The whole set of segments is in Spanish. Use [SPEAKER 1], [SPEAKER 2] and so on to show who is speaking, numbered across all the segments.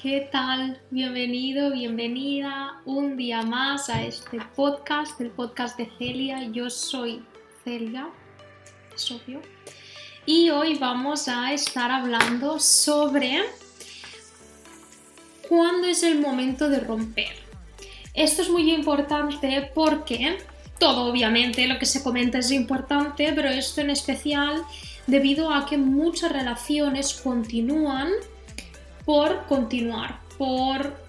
[SPEAKER 1] ¿Qué tal? Bienvenido, bienvenida un día más a este podcast, el podcast de Celia. Yo soy Celia, es obvio. Y hoy vamos a estar hablando sobre cuándo es el momento de romper. Esto es muy importante porque todo, obviamente, lo que se comenta es importante, pero esto en especial debido a que muchas relaciones continúan por continuar, por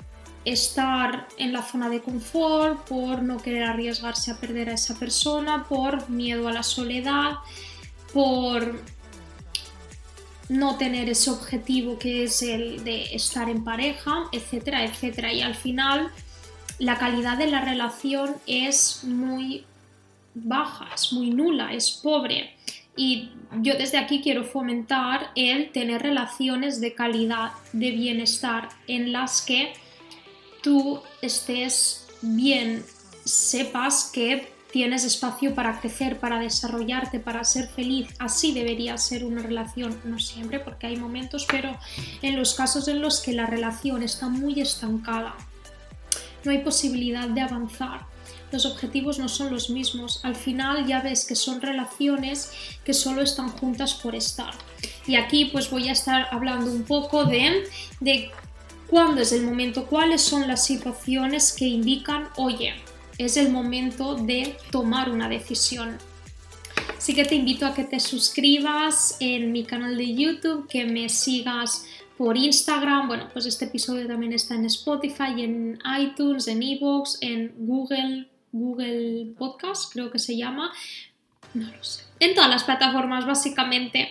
[SPEAKER 1] estar en la zona de confort, por no querer arriesgarse a perder a esa persona, por miedo a la soledad, por no tener ese objetivo que es el de estar en pareja, etcétera, etcétera. Y al final la calidad de la relación es muy baja, es muy nula, es pobre. Y yo desde aquí quiero fomentar el tener relaciones de calidad, de bienestar, en las que tú estés bien, sepas que tienes espacio para crecer, para desarrollarte, para ser feliz. Así debería ser una relación, no siempre, porque hay momentos, pero en los casos en los que la relación está muy estancada, no hay posibilidad de avanzar los objetivos no son los mismos. Al final ya ves que son relaciones que solo están juntas por estar. Y aquí pues voy a estar hablando un poco de, de cuándo es el momento, cuáles son las situaciones que indican, oye, es el momento de tomar una decisión. Así que te invito a que te suscribas en mi canal de YouTube, que me sigas por Instagram. Bueno, pues este episodio también está en Spotify, en iTunes, en Evox, en Google Google Podcast, creo que se llama. No lo sé. En todas las plataformas, básicamente.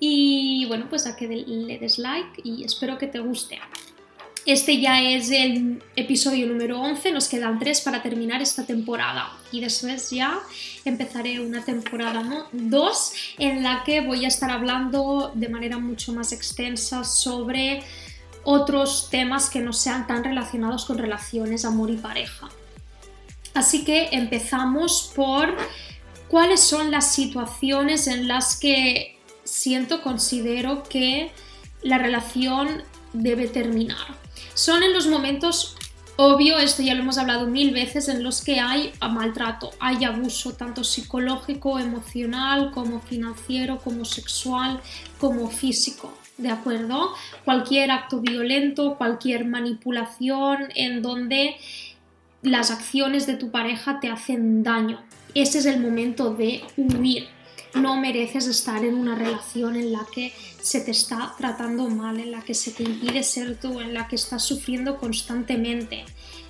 [SPEAKER 1] Y bueno, pues a que le des like y espero que te guste. Este ya es el episodio número 11, nos quedan tres para terminar esta temporada y después ya empezaré una temporada 2 en la que voy a estar hablando de manera mucho más extensa sobre otros temas que no sean tan relacionados con relaciones, amor y pareja. Así que empezamos por cuáles son las situaciones en las que siento, considero que la relación debe terminar. Son en los momentos, obvio, esto ya lo hemos hablado mil veces, en los que hay maltrato, hay abuso, tanto psicológico, emocional, como financiero, como sexual, como físico. ¿De acuerdo? Cualquier acto violento, cualquier manipulación en donde las acciones de tu pareja te hacen daño. Ese es el momento de huir. No mereces estar en una relación en la que se te está tratando mal, en la que se te impide ser tú, en la que estás sufriendo constantemente.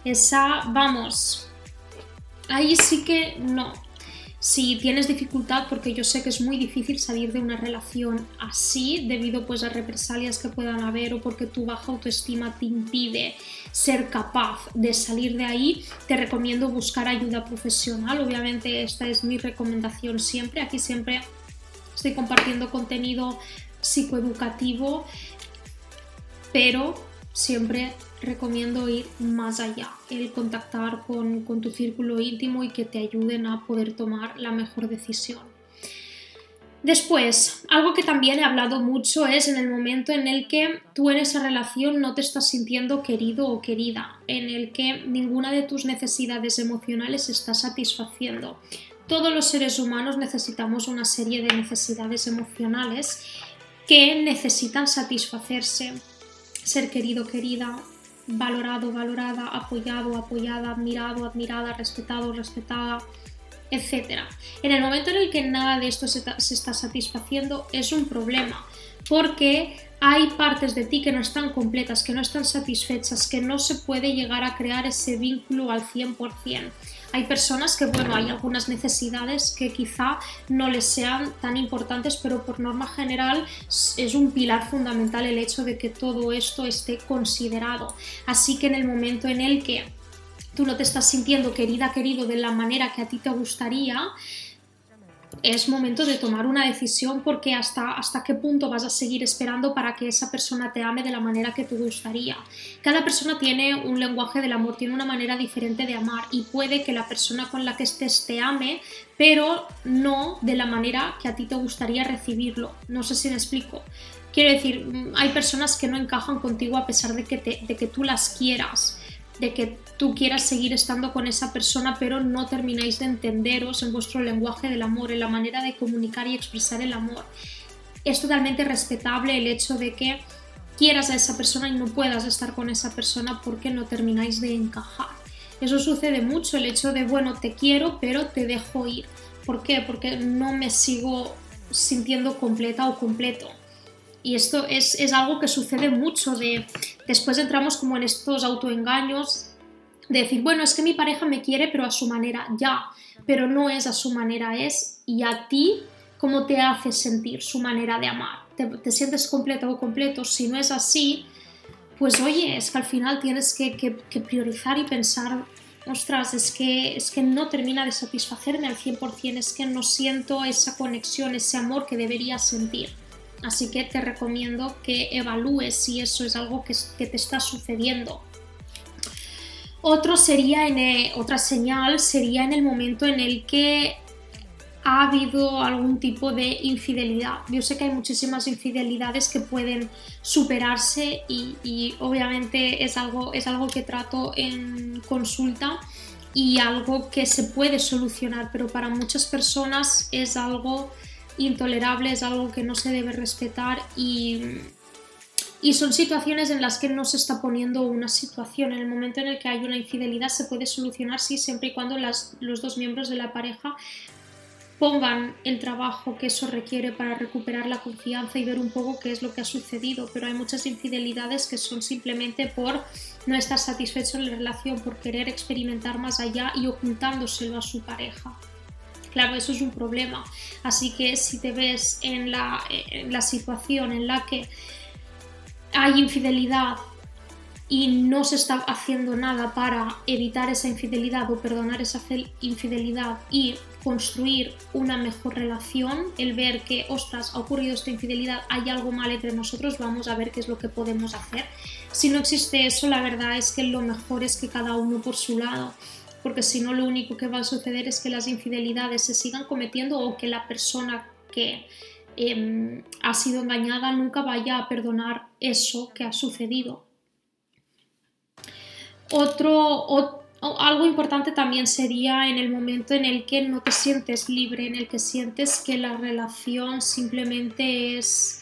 [SPEAKER 1] Esa, vamos, ahí sí que no, si tienes dificultad, porque yo sé que es muy difícil salir de una relación así debido pues a represalias que puedan haber o porque tu baja autoestima te impide ser capaz de salir de ahí, te recomiendo buscar ayuda profesional. Obviamente esta es mi recomendación siempre. Aquí siempre estoy compartiendo contenido psicoeducativo, pero siempre recomiendo ir más allá, el contactar con, tu círculo íntimo y que te ayuden a poder tomar la mejor decisión. Después, algo que también he hablado mucho es en el momento en el que tú en esa relación no te estás sintiendo querido o querida, en el que ninguna de tus necesidades emocionales se está satisfaciendo. Todos los seres humanos necesitamos una serie de necesidades emocionales que necesitan satisfacerse. Ser querido, querida, valorado, valorada, apoyado, apoyada, admirado, admirada, respetado, respetada, etc. En el momento en el que nada de esto se, está satisfaciendo es un problema, porque hay partes de ti que no están completas, que no están satisfechas, que no se puede llegar a crear ese vínculo al 100%. Hay personas que, bueno, hay algunas necesidades que quizá no les sean tan importantes, pero por norma general es un pilar fundamental el hecho de que todo esto esté considerado. Así que en el momento en el que tú no te estás sintiendo querida, querido de la manera que a ti te gustaría, es momento de tomar una decisión porque hasta, hasta qué punto vas a seguir esperando para que esa persona te ame de la manera que te gustaría. Cada persona tiene un lenguaje del amor, tiene una manera diferente de amar y puede que la persona con la que estés te ame, pero no de la manera que a ti te gustaría recibirlo. No sé si me explico. Quiero decir, mm, hay personas que no encajan contigo a pesar de que, de que tú las quieras, de que tú quieras seguir estando con esa persona, pero no termináis de entenderos en vuestro lenguaje del amor, en la manera de comunicar y expresar el amor. Es totalmente respetable el hecho de que quieras a esa persona y no puedas estar con esa persona porque no termináis de encajar. Eso sucede mucho, el hecho de, bueno, te quiero, pero te dejo ir. ¿Por qué? Porque no me sigo sintiendo completa o completo. Y esto es, es algo que sucede mucho de después entramos como en estos autoengaños de decir, bueno, es que mi pareja me quiere pero a su manera, ya, pero no es a su manera, es y a ti cómo te hace sentir su manera de amar. ¿Te, sientes completo o completo? Si no es así, pues oye, es que al final tienes que, que, priorizar y pensar, ostras, es que, es que no termina de satisfacerme al 100%, es que no siento esa conexión, ese amor que debería sentir. Así que te recomiendo que evalúes si eso es algo que, que te está sucediendo otro sería en e, otra señal sería en el momento en el que ha habido algún tipo de infidelidad. Yo sé que hay muchísimas infidelidades que pueden superarse y, obviamente es algo, es algo que trato en consulta y algo que se puede solucionar, pero para muchas personas es algo intolerable, es algo que no se debe respetar y y son situaciones en las que no se está poniendo una situación. En el momento en el que hay una infidelidad se puede solucionar, sí, siempre y cuando las, los dos miembros de la pareja pongan el trabajo que eso requiere para recuperar la confianza y ver un poco qué es lo que ha sucedido. Pero hay muchas infidelidades que son simplemente por no estar satisfecho en la relación, por querer experimentar más allá y ocultándoselo a su pareja. Claro, eso es un problema. Así que si te ves en la, en la situación en la que hay infidelidad y no se está haciendo nada para evitar esa infidelidad o perdonar esa infidelidad y construir una mejor relación, el ver que, ostras, ha ocurrido esta infidelidad, hay algo mal entre nosotros, vamos a ver qué es lo que podemos hacer. Si no existe eso, la verdad es que lo mejor es que cada uno por su lado, porque si no lo único que va a suceder es que las infidelidades se sigan cometiendo o que la persona que Em, ha sido engañada nunca vaya a perdonar eso que ha sucedido. Otro, algo importante también sería en el momento en el que no te sientes libre, en el que sientes que la relación simplemente es,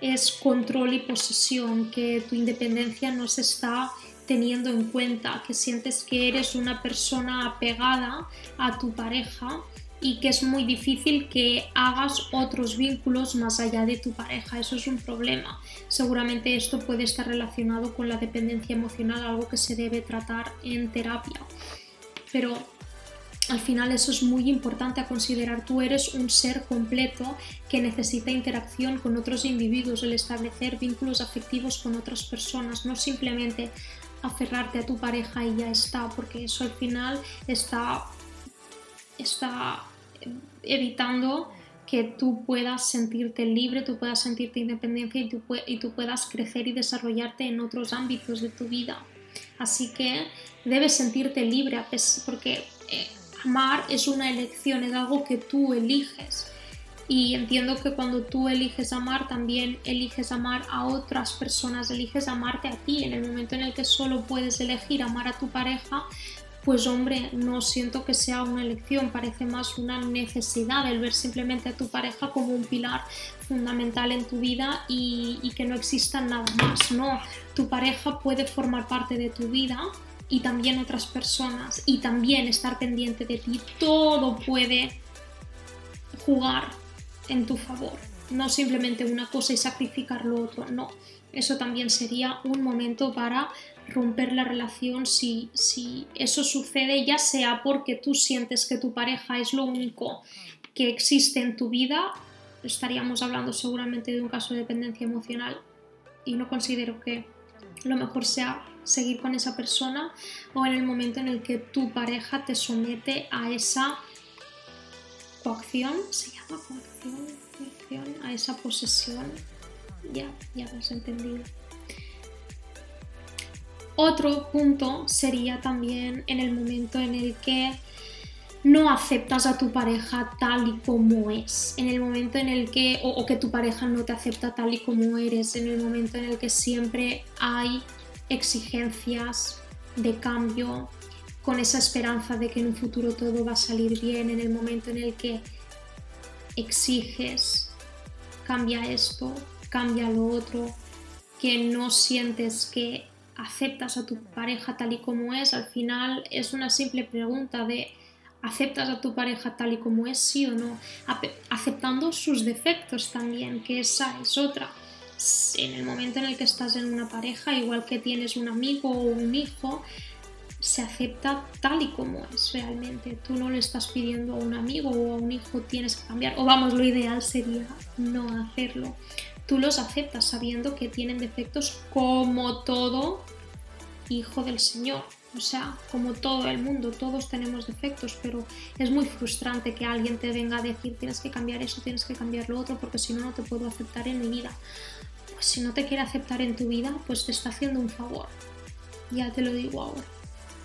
[SPEAKER 1] es control y posesión, que tu independencia no se está teniendo en cuenta, que sientes que eres una persona apegada a tu pareja y que es muy difícil que hagas otros vínculos más allá de tu pareja. Eso es un problema. Seguramente esto puede estar relacionado con la dependencia emocional, algo que se debe tratar en terapia. Pero al final eso es muy importante a considerar. Tú eres un ser completo que necesita interacción con otros individuos, el establecer vínculos afectivos con otras personas, no simplemente aferrarte a tu pareja y ya está, porque eso al final está está evitando que tú puedas sentirte libre, tú puedas sentirte independencia y tú, y tú puedas crecer y desarrollarte en otros ámbitos de tu vida. Así que debes sentirte libre porque eh, amar es una elección, es algo que tú eliges. Y entiendo que cuando tú eliges amar, también eliges amar a otras personas, eliges amarte a ti. En el momento en el que solo puedes elegir amar a tu pareja, pues hombre, no siento que sea una elección, parece más una necesidad el ver simplemente a tu pareja como un pilar fundamental en tu vida y, que no exista nada más, no, tu pareja puede formar parte de tu vida y también otras personas y también estar pendiente de ti, todo puede jugar en tu favor, no simplemente una cosa y sacrificar lo otro, no, eso también sería un momento para romper la relación. Si, si eso sucede, ya sea porque tú sientes que tu pareja es lo único que existe en tu vida, estaríamos hablando seguramente de un caso de dependencia emocional y no considero que lo mejor sea seguir con esa persona o en el momento en el que tu pareja te somete a esa coacción, se llama coacción, a esa posesión, ya, ya has entendido. Otro punto sería también en el momento en el que no aceptas a tu pareja tal y como es. En el momento en el que, o, que tu pareja no te acepta tal y como eres, en el momento en el que siempre hay exigencias de cambio, con esa esperanza de que en un futuro todo va a salir bien, en el momento en el que exiges, cambia esto, cambia lo otro, que no sientes que aceptas a tu pareja tal y como es, al final es una simple pregunta de aceptas a tu pareja tal y como es, sí o no, aceptando sus defectos también, que esa es otra. En el momento en el que estás en una pareja, igual que tienes un amigo o un hijo, se acepta tal y como es realmente. Tú no le estás pidiendo a un amigo o a un hijo tienes que cambiar, o vamos, lo ideal sería no hacerlo. Tú los aceptas sabiendo que tienen defectos como todo hijo del Señor. O sea, como todo el mundo, todos tenemos defectos, pero es muy frustrante que alguien te venga a decir tienes que cambiar eso, tienes que cambiar lo otro, porque si no, no te puedo aceptar en mi vida. Pues si no te quiere aceptar en tu vida, pues te está haciendo un favor. Ya te lo digo ahora.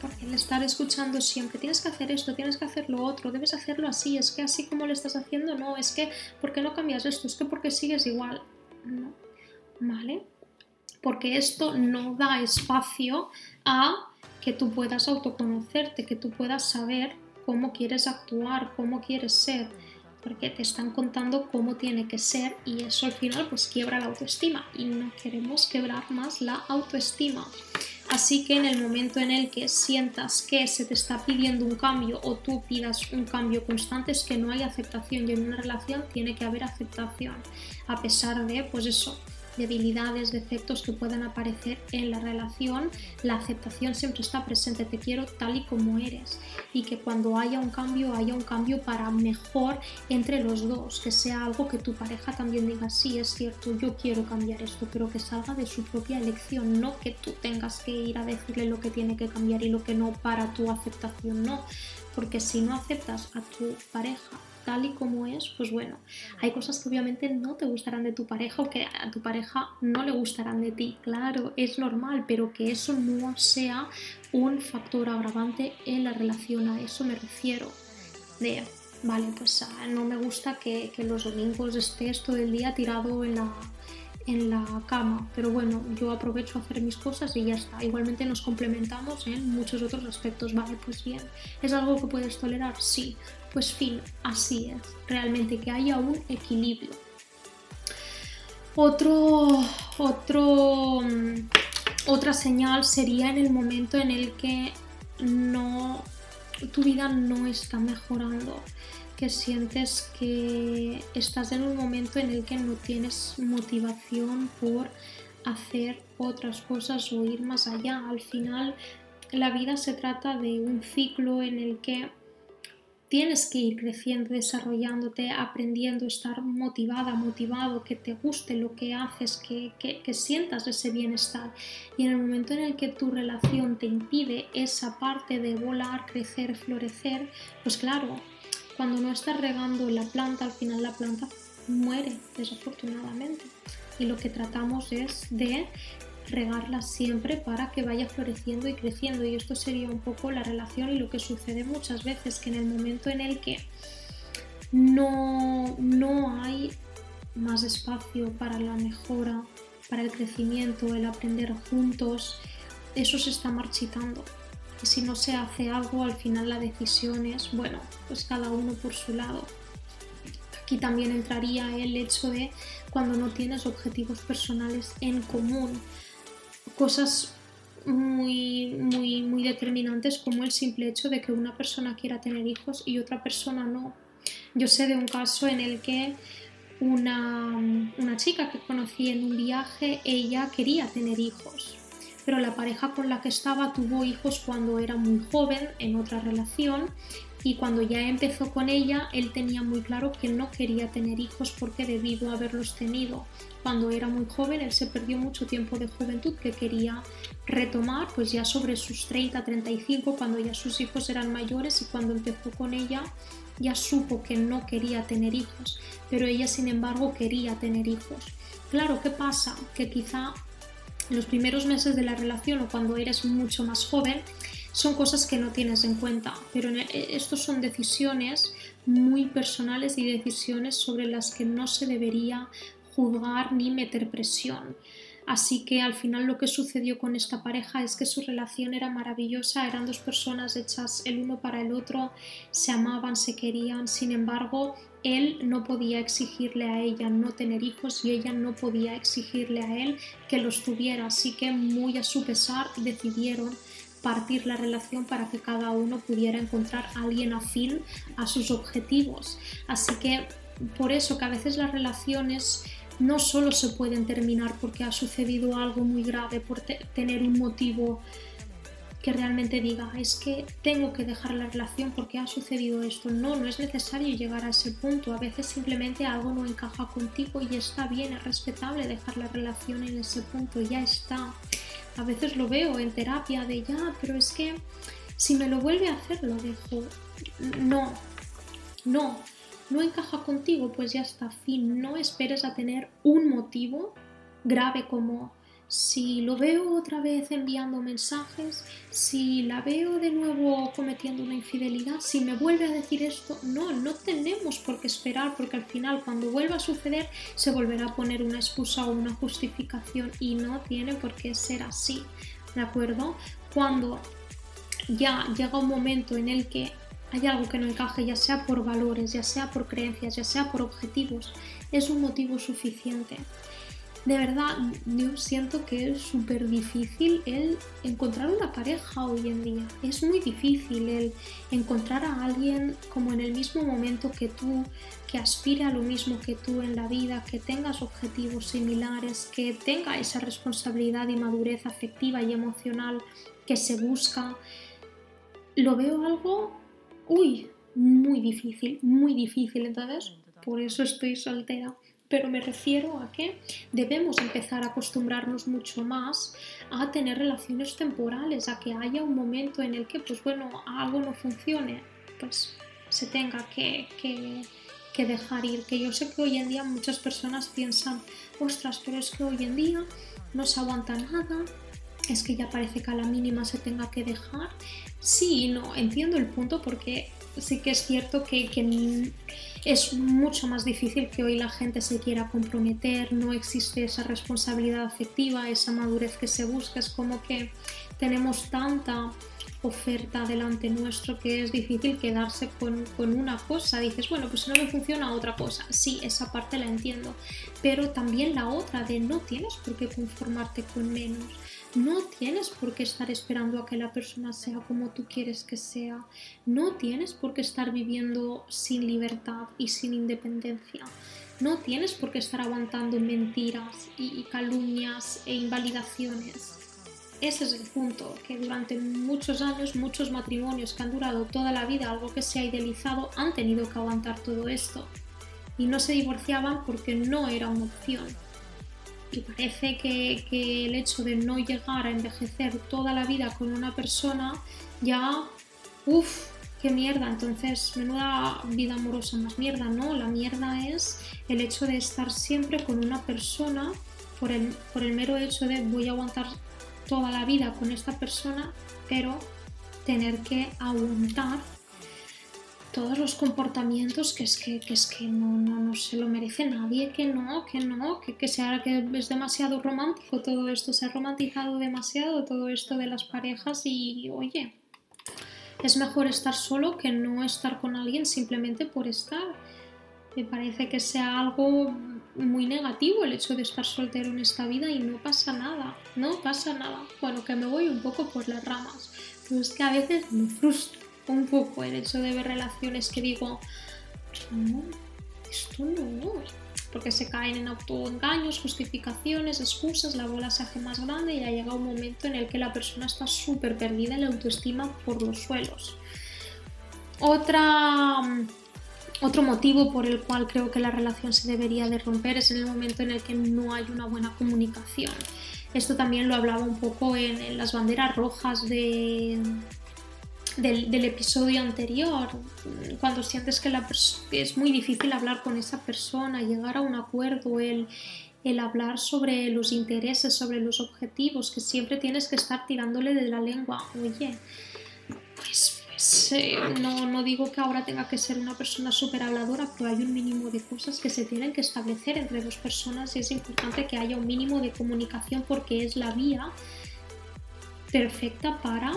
[SPEAKER 1] Porque el estar escuchando siempre, tienes que hacer esto, tienes que hacer lo otro, debes hacerlo así, es que así como lo estás haciendo, no, es que, ¿por qué no cambias esto? Es que porque sigues igual. No. ¿Vale? Porque esto no da espacio a que tú puedas autoconocerte, que tú puedas saber cómo quieres actuar, cómo quieres ser, porque te están contando cómo tiene que ser y eso al final pues quiebra la autoestima y no queremos quebrar más la autoestima. Así que en el momento en el que sientas que se te está pidiendo un cambio o tú pidas un cambio constante es que no hay aceptación y en una relación tiene que haber aceptación. A pesar de pues eso debilidades, defectos que puedan aparecer en la relación, la aceptación siempre está presente, te quiero tal y como eres. Y que cuando haya un cambio haya un cambio para mejor entre los dos, que sea algo que tu pareja también diga, sí, es cierto, yo quiero cambiar esto, pero que salga de su propia elección, no que tú tengas que ir a decirle lo que tiene que cambiar y lo que no para tu aceptación, no, porque si no aceptas a tu pareja tal y como es, pues bueno, hay cosas que obviamente no te gustarán de tu pareja o que a tu pareja no le gustarán de ti, claro, es normal, pero que eso no sea un factor agravante en la relación, a eso me refiero. De, vale, pues ah, no me gusta que, los domingos estés todo el día tirado en la, en la cama, pero bueno, yo aprovecho a hacer mis cosas y ya está. Igualmente nos complementamos en muchos otros aspectos, vale, pues bien. ¿Es algo que puedes tolerar? Sí, pues fin, así es, realmente que haya un equilibrio. Otro, otro, mm, otra señal sería en el momento en el que no, tu vida no está mejorando, que sientes que estás en un momento en el que no tienes motivación por hacer otras cosas o ir más allá. Al final, la vida se trata de un ciclo en el que tienes que ir creciendo, desarrollándote, aprendiendo, estar motivada, motivado, que te guste lo que haces, que, que, sientas ese bienestar. Y en el momento en el que tu relación te impide esa parte de volar, crecer, florecer, pues claro, cuando no estás regando la planta, al final la planta muere, desafortunadamente. Y lo que tratamos es de regarla siempre para que vaya floreciendo y creciendo. Y esto sería un poco la relación y lo que sucede muchas veces, que en el momento en el que no, no hay más espacio para la mejora, para el crecimiento, el aprender juntos, eso se está marchitando. Y si no se hace algo, al final la decisión es, bueno, pues cada uno por su lado. Aquí también entraría el hecho de cuando no tienes objetivos personales en común, cosas muy, muy, muy determinantes como el simple hecho de que una persona quiera tener hijos y otra persona no. Yo sé de un caso en el que una, una chica que conocí en un viaje, ella quería tener hijos, pero la pareja con la que estaba tuvo hijos cuando era muy joven en otra relación y cuando ya empezó con ella, él tenía muy claro que no quería tener hijos porque debido a haberlos tenido cuando era muy joven, él se perdió mucho tiempo de juventud que quería retomar, pues ya sobre sus 30, 35, cuando ya sus hijos eran mayores y cuando empezó con ella, ya supo que no quería tener hijos, pero ella sin embargo quería tener hijos. Claro, ¿qué pasa? Que quizá en los primeros meses de la relación o cuando eres mucho más joven, son cosas que no tienes en cuenta, pero estos son decisiones muy personales y decisiones sobre las que no se debería juzgar ni meter presión. Así que al final lo que sucedió con esta pareja es que su relación era maravillosa, eran dos personas hechas el uno para el otro, se amaban, se querían, sin embargo, él no podía exigirle a ella no tener hijos y ella no podía exigirle a él que los tuviera, así que muy a su pesar decidieron partir la relación para que cada uno pudiera encontrar alguien afín a sus objetivos. Así que por eso que a veces las relaciones no solo se pueden terminar porque ha sucedido algo muy grave, por tener un motivo que realmente diga, es que tengo que dejar la relación porque ha sucedido esto. No, no es necesario llegar a ese punto. A veces simplemente algo no encaja contigo y está bien, es respetable dejar la relación en ese punto, ya está. A veces lo veo en terapia de ya, pero es que si me lo vuelve a hacer, lo dejo. No, no, no encaja contigo, pues ya está, fin. No esperes a tener un motivo grave como si lo veo otra vez enviando mensajes, si la veo de nuevo cometiendo una infidelidad, si me vuelve a decir esto, no, no tenemos por qué esperar porque al final cuando vuelva a suceder se volverá a poner una excusa o una justificación y no tiene por qué ser así, ¿de acuerdo? Cuando ya llega un momento en el que hay algo que no encaje, ya sea por valores, ya sea por creencias, ya sea por objetivos, es un motivo suficiente. De verdad, yo siento que es súper difícil el encontrar una pareja hoy en día. Es muy difícil el encontrar a alguien como en el mismo momento que tú, que aspire a lo mismo que tú en la vida, que tengas objetivos similares, que tenga esa responsabilidad y madurez afectiva y emocional que se busca. Lo veo algo uy, muy difícil, muy difícil. Entonces, por eso estoy soltera. Pero me refiero a que debemos empezar a acostumbrarnos mucho más a tener relaciones temporales, a que haya un momento en el que, pues bueno, algo no funcione, pues se tenga que, que, que dejar ir. Que yo sé que hoy en día muchas personas piensan, ostras, pero es que hoy en día no se aguanta nada, es que ya parece que a la mínima se tenga que dejar Sí, no, entiendo el punto porque sí que es cierto que, es mucho más difícil que hoy la gente se quiera comprometer, no existe esa responsabilidad afectiva, esa madurez que se busca, es como que tenemos tanta oferta delante nuestro que es difícil quedarse con, con, una cosa. Dices, bueno, pues no me funciona otra cosa. Sí, esa parte la entiendo. Pero también la otra de no tienes por qué conformarte con menos. No tienes por qué estar esperando a que la persona sea como tú quieres que sea. No tienes por qué estar viviendo sin libertad y sin independencia. No tienes por qué estar aguantando mentiras y calumnias e invalidaciones. Ese es el punto, que durante muchos años muchos matrimonios que han durado toda la vida, algo que se ha idealizado, han tenido que aguantar todo esto. Y no se divorciaban porque no era una opción y parece que, el hecho de no llegar a envejecer toda la vida con una persona ya, uff, qué mierda, entonces menuda vida amorosa más mierda, ¿no? La mierda es el hecho de estar siempre con una persona por el, por el mero hecho de voy a aguantar toda la vida con esta persona, pero tener que aguantar todos los comportamientos que es que, es que no, no, se lo merece nadie, que no, que no, que, que, sea, que es demasiado romántico todo esto, se ha romantizado demasiado todo esto de las parejas y oye, es mejor estar solo que no estar con alguien simplemente por estar. Me parece que sea algo muy negativo el hecho de estar soltero en esta vida y no pasa nada, no pasa nada. Bueno, que me voy un poco por las ramas, pero es que a veces me frustra un poco el hecho de ver relaciones que digo, esto no, porque se caen en autoengaños, justificaciones, excusas, la bola se hace más grande y ya llega un momento en el que la persona está súper perdida y la autoestima por los suelos. Otra, otro motivo por el cual creo que la relación se debería de romper es en el momento en el que no hay una buena comunicación. Esto también lo hablaba un poco en las banderas rojas de, del, episodio anterior, cuando sientes que, la es muy difícil hablar con esa persona, llegar a un acuerdo, el, el hablar sobre los intereses, sobre los objetivos, que siempre tienes que estar tirándole de la lengua. Oye, Pues, pues eh, no, no, digo que ahora tenga que ser una persona súper habladora, pero hay un mínimo de cosas que se tienen que establecer entre dos personas y es importante que haya un mínimo de comunicación porque es la vía perfecta para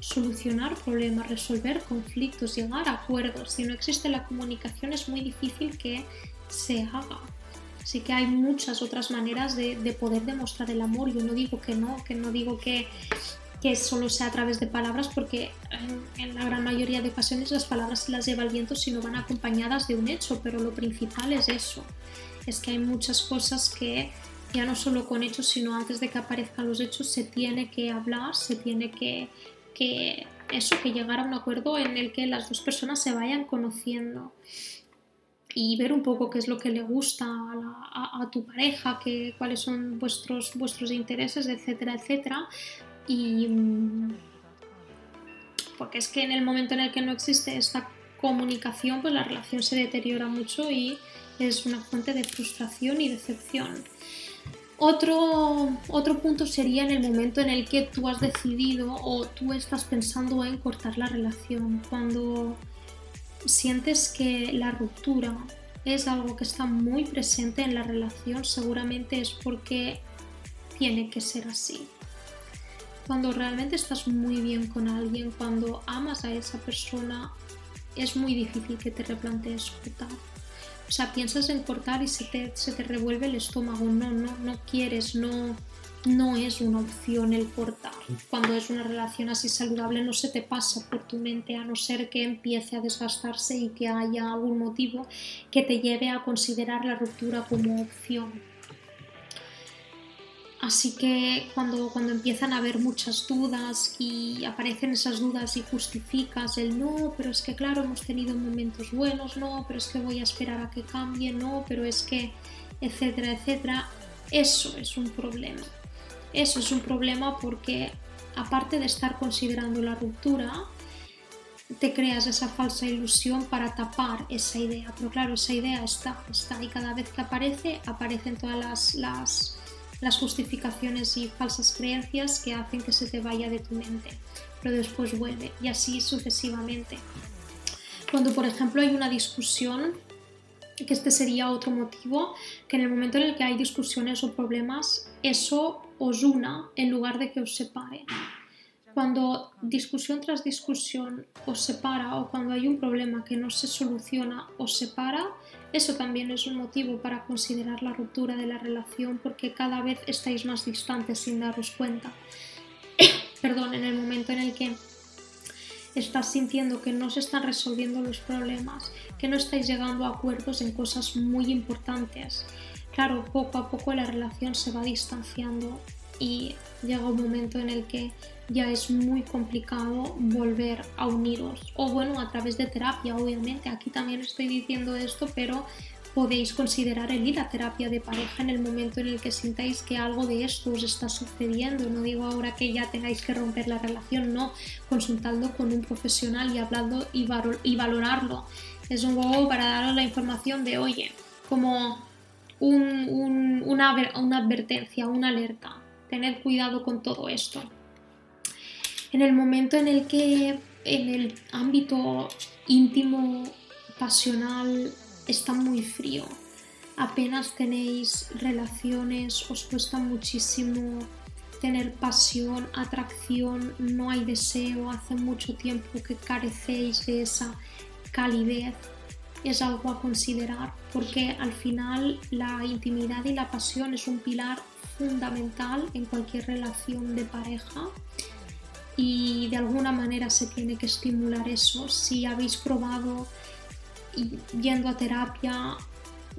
[SPEAKER 1] solucionar problemas, resolver conflictos, llegar a acuerdos. Si no existe la comunicación es muy difícil que se haga. Así que hay muchas otras maneras de, poder demostrar el amor. Yo no digo que no, que no digo que, que solo sea a través de palabras, porque en, la gran mayoría de ocasiones las palabras se las lleva el viento si no van acompañadas de un hecho, pero lo principal es eso. Es que hay muchas cosas que ya no solo con hechos, sino antes de que aparezcan los hechos, se tiene que hablar, se tiene que, que eso, que llegar a un acuerdo en el que las dos personas se vayan conociendo y ver un poco qué es lo que le gusta a, tu pareja, que, cuáles son vuestros, vuestros intereses, etcétera, etcétera. Y mm, porque es que en el momento en el que no existe esta comunicación, pues la relación se deteriora mucho y es una fuente de frustración y decepción. Otro, otro punto sería en el momento en el que tú has decidido o tú estás pensando en cortar la relación, cuando sientes que la ruptura es algo que está muy presente en la relación, seguramente es porque tiene que ser así. Cuando realmente estás muy bien con alguien, cuando amas a esa persona, es muy difícil que te replantees cortar. O sea, piensas en cortar y se te, se te revuelve el estómago. No, no, no quieres, no, no es una opción el cortar. Cuando es una relación así saludable no se te pasa por tu mente a no ser que empiece a desgastarse y que haya algún motivo que te lleve a considerar la ruptura como opción. Así que cuando, cuando empiezan a haber muchas dudas y aparecen esas dudas y justificas el no, pero es que claro, hemos tenido momentos buenos, no, pero es que voy a esperar a que cambie, no, pero es que, etcétera, etcétera, eso es un problema. Eso es un problema porque aparte de estar considerando la ruptura, te creas esa falsa ilusión para tapar esa idea. Pero claro, esa idea está, está y cada vez que aparece, aparecen todas las, las las justificaciones y falsas creencias que hacen que se te vaya de tu mente, pero después vuelve y así sucesivamente. Cuando por ejemplo hay una discusión, que este sería otro motivo, que en el momento en el que hay discusiones o problemas, eso os una en lugar de que os separe. Cuando discusión tras discusión os separa o cuando hay un problema que no se soluciona os separa, eso también es un motivo para considerar la ruptura de la relación porque cada vez estáis más distantes sin daros cuenta. Perdón, en el momento en el que estás sintiendo que no se están resolviendo los problemas, que no estáis llegando a acuerdos en cosas muy importantes. Claro, poco a poco la relación se va distanciando y llega un momento en el que ya es muy complicado volver a uniros. O bueno, a través de terapia, obviamente. Aquí también estoy diciendo esto, pero podéis considerar el ir a terapia de pareja en el momento en el que sintáis que algo de esto os está sucediendo. No digo ahora que ya tengáis que romper la relación, no, consultando con un profesional y hablando y, y valorarlo. Es un juego para daros la información de, oye, como una, una advertencia, una alerta. Tened cuidado con todo esto en el momento en el que en el ámbito íntimo, pasional, está muy frío. Apenas tenéis relaciones, os cuesta muchísimo tener pasión, atracción, no hay deseo, hace mucho tiempo que carecéis de esa calidez, es algo a considerar porque al final la intimidad y la pasión es un pilar fundamental en cualquier relación de pareja y de alguna manera se tiene que estimular eso. Si habéis probado yendo a terapia,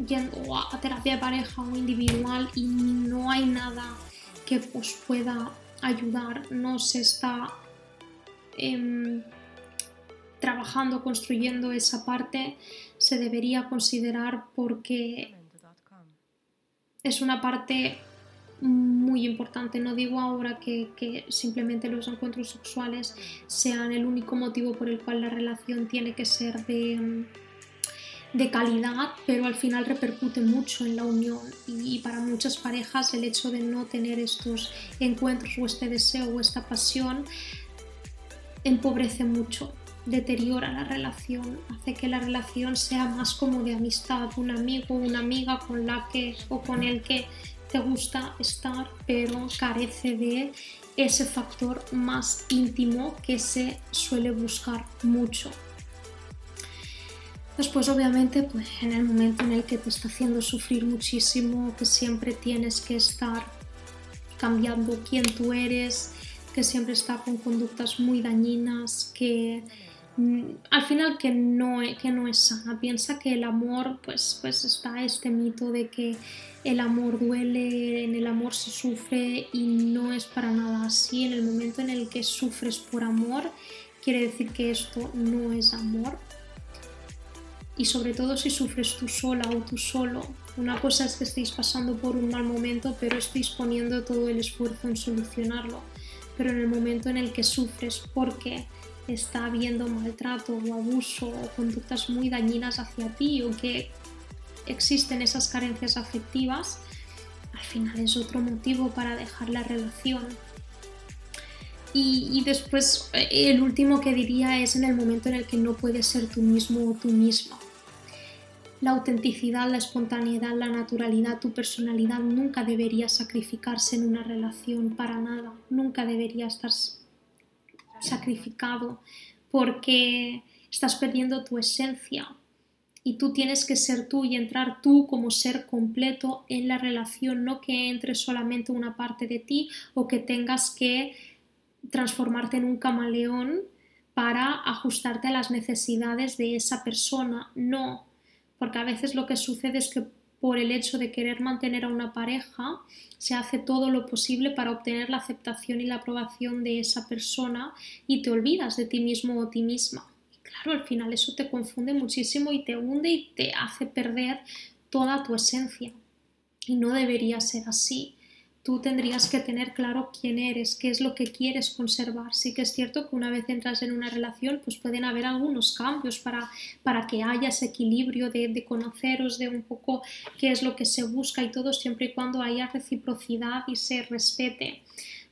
[SPEAKER 1] yendo a terapia de pareja o individual y no hay nada que os pueda ayudar, no se está em, trabajando, construyendo esa parte, se debería considerar porque es una parte muy importante. No digo ahora que, simplemente los encuentros sexuales sean el único motivo por el cual la relación tiene que ser de, de calidad, pero al final repercute mucho en la unión y, para muchas parejas el hecho de no tener estos encuentros o este deseo o esta pasión empobrece mucho, deteriora la relación, hace que la relación sea más como de amistad, un amigo, una amiga con la que o con el que te gusta estar, pero carece de ese factor más íntimo que se suele buscar mucho. Después, obviamente, pues en el momento en el que te está haciendo sufrir muchísimo, que siempre tienes que estar cambiando quién tú eres, que siempre está con conductas muy dañinas, que al final que no, que no es sana. Piensa que el amor, pues, pues está este mito de que el amor duele, en el amor se sufre y no es para nada así. En el momento en el que sufres por amor, quiere decir que esto no es amor. Y sobre todo si sufres tú sola o tú solo. Una cosa es que estéis pasando por un mal momento, pero estéis poniendo todo el esfuerzo en solucionarlo. Pero en el momento en el que sufres porque está habiendo maltrato o abuso o conductas muy dañinas hacia ti o que existen esas carencias afectivas, al final es otro motivo para dejar la relación. Y, después eh, el último que diría es en el momento en el que no puedes ser tú mismo o tú misma. La autenticidad, la espontaneidad, la naturalidad, tu personalidad nunca debería sacrificarse en una relación para nada, nunca debería estar sacrificado porque estás perdiendo tu esencia, y tú tienes que ser tú y entrar tú como ser completo en la relación, no que entre solamente una parte de ti o que tengas que transformarte en un camaleón para ajustarte a las necesidades de esa persona. No, porque a veces lo que sucede es que por el hecho de querer mantener a una pareja, se hace todo lo posible para obtener la aceptación y la aprobación de esa persona y te olvidas de ti mismo o ti misma claro, al final eso te confunde muchísimo y te hunde y te hace perder toda tu esencia. Y no debería ser así. Tú tendrías que tener claro quién eres, qué es lo que quieres conservar. Sí que es cierto que una vez entras en una relación, pues pueden haber algunos cambios para, para que haya ese equilibrio de, de conoceros, de un poco qué es lo que se busca y todo, siempre y cuando haya reciprocidad y se respete.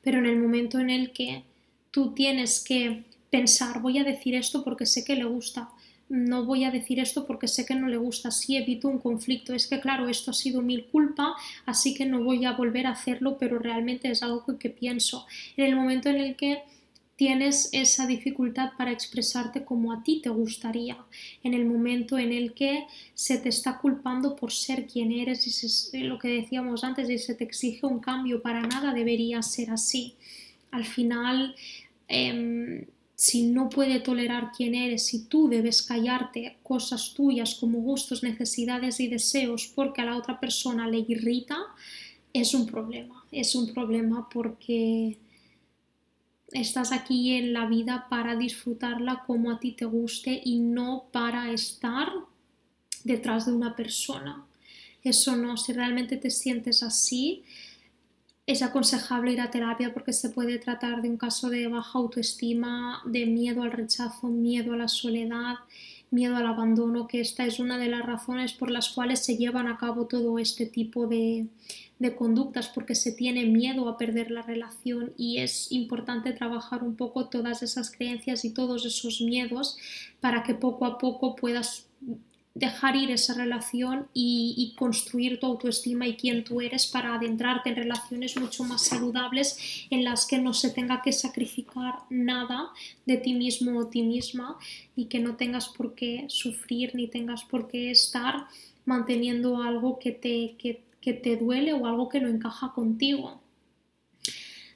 [SPEAKER 1] Pero en el momento en el que tú tienes que pensar, voy a decir esto porque sé que le gusta, no voy a decir esto porque sé que no le gusta, si evito un conflicto, es que claro, esto ha sido mi culpa, así que no voy a volver a hacerlo, pero realmente es algo que, pienso. En el momento en el que tienes esa dificultad para expresarte como a ti te gustaría, en el momento en el que se te está culpando por ser quien eres y lo que decíamos antes, y se te exige un cambio, para nada debería ser así. Al final, em, si no puede tolerar quién eres, si tú debes callarte cosas tuyas como gustos, necesidades y deseos porque a la otra persona le irrita, es un problema. Es un problema porque estás aquí en la vida para disfrutarla como a ti te guste y no para estar detrás de una persona. Eso no, si realmente te sientes así, es aconsejable ir a terapia porque se puede tratar de un caso de baja autoestima, de miedo al rechazo, miedo a la soledad, miedo al abandono, que esta es una de las razones por las cuales se llevan a cabo todo este tipo de, de conductas, porque se tiene miedo a perder la relación y es importante trabajar un poco todas esas creencias y todos esos miedos para que poco a poco puedas dejar ir esa relación y, construir tu autoestima y quién tú eres para adentrarte en relaciones mucho más saludables en las que no se tenga que sacrificar nada de ti mismo o ti misma y que no tengas por qué sufrir ni tengas por qué estar manteniendo algo que te, que te duele o algo que no encaja contigo.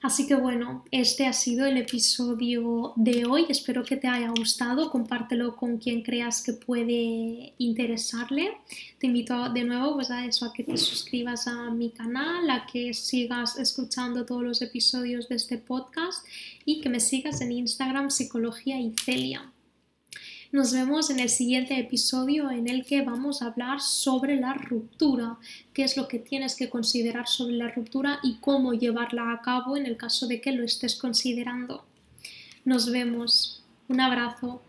[SPEAKER 1] Así que bueno, este ha sido el episodio de hoy. Espero que te haya gustado. Compártelo con quien creas que puede interesarle. Te invito de nuevo pues, a eso, a que te suscribas a mi canal, a que sigas escuchando todos los episodios de este podcast y que me sigas en Instagram Psicología y Celia. Nos vemos en el siguiente episodio en el que vamos a hablar sobre la ruptura, qué es lo que tienes que considerar sobre la ruptura y cómo llevarla a cabo en el caso de que lo estés considerando. Nos vemos. Un abrazo.